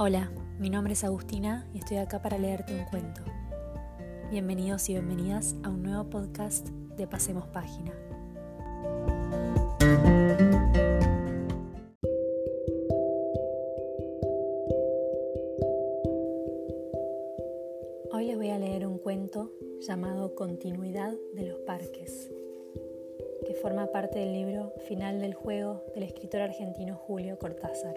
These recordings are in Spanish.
Hola, mi nombre es Agustina y estoy acá para leerte un cuento. Bienvenidos y bienvenidas a un nuevo podcast de Pasemos Página. Hoy les voy a leer un cuento llamado Continuidad de los Parques, que forma parte del libro Final del Juego del escritor argentino Julio Cortázar.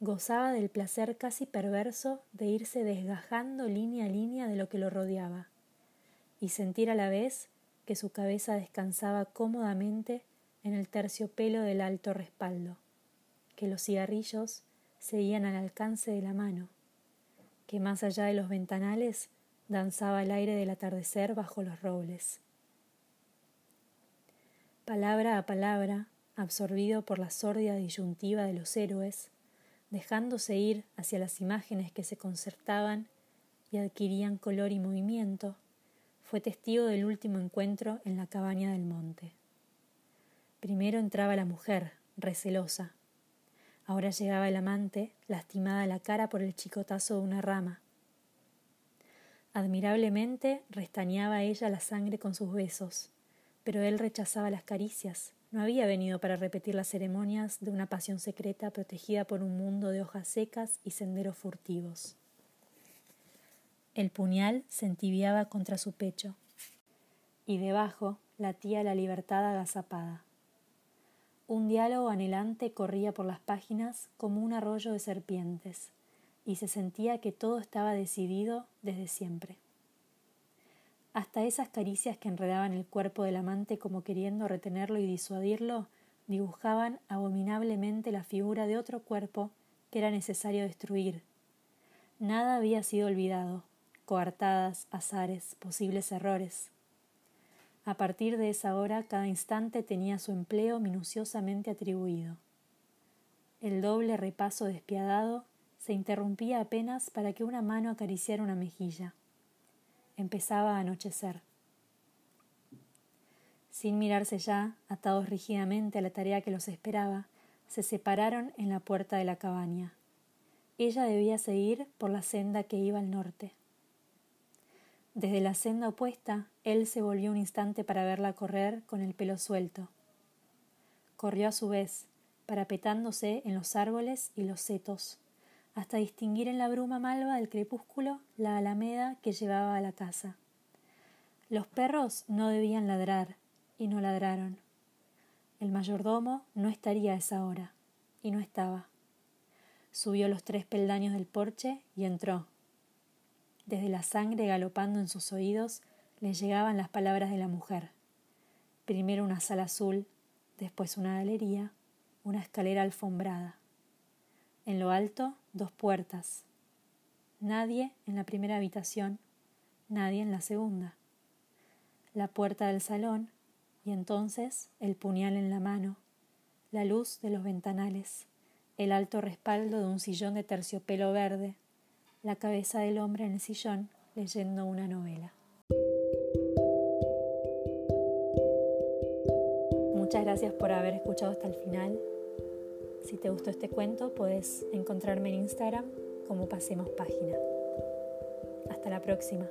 gozaba del placer casi perverso de irse desgajando línea a línea de lo que lo rodeaba, y sentir a la vez que su cabeza descansaba cómodamente en el terciopelo del alto respaldo, que los cigarrillos seguían al alcance de la mano, que más allá de los ventanales danzaba el aire del atardecer bajo los robles. Palabra a palabra, absorbido por la sórdida disyuntiva de los héroes, dejándose ir hacia las imágenes que se concertaban y adquirían color y movimiento, fue testigo del último encuentro en la cabaña del monte. Primero entraba la mujer, recelosa. Ahora llegaba el amante, lastimada la cara por el chicotazo de una rama. Admirablemente restañaba ella la sangre con sus besos, pero él rechazaba las caricias, no había venido para repetir las ceremonias de una pasión secreta protegida por un mundo de hojas secas y senderos furtivos. El puñal se entibiaba contra su pecho, y debajo latía la libertad agazapada. Un diálogo anhelante corría por las páginas como un arroyo de serpientes, y se sentía que todo estaba decidido desde siempre hasta esas caricias que enredaban el cuerpo del amante como queriendo retenerlo y disuadirlo, dibujaban abominablemente la figura de otro cuerpo que era necesario destruir. Nada había sido olvidado, coartadas, azares, posibles errores. A partir de esa hora cada instante tenía su empleo minuciosamente atribuido. El doble repaso despiadado se interrumpía apenas para que una mano acariciara una mejilla. Empezaba a anochecer. Sin mirarse ya, atados rígidamente a la tarea que los esperaba, se separaron en la puerta de la cabaña. Ella debía seguir por la senda que iba al norte. Desde la senda opuesta, él se volvió un instante para verla correr con el pelo suelto. Corrió a su vez, parapetándose en los árboles y los setos, hasta distinguir en la bruma malva del crepúsculo la alameda que llevaba a la casa. Los perros no debían ladrar, y no ladraron. El mayordomo no estaría a esa hora, y no estaba. Subió los tres peldaños del porche y entró. Desde la sangre galopando en sus oídos le llegaban las palabras de la mujer. Primero una sala azul, después una galería, una escalera alfombrada. En lo alto, dos puertas. Nadie en la primera habitación, nadie en la segunda. La puerta del salón y entonces el puñal en la mano, la luz de los ventanales, el alto respaldo de un sillón de terciopelo verde, la cabeza del hombre en el sillón leyendo una novela. Muchas gracias por haber escuchado hasta el final. Si te gustó este cuento, puedes encontrarme en Instagram como Pasemos Página. Hasta la próxima.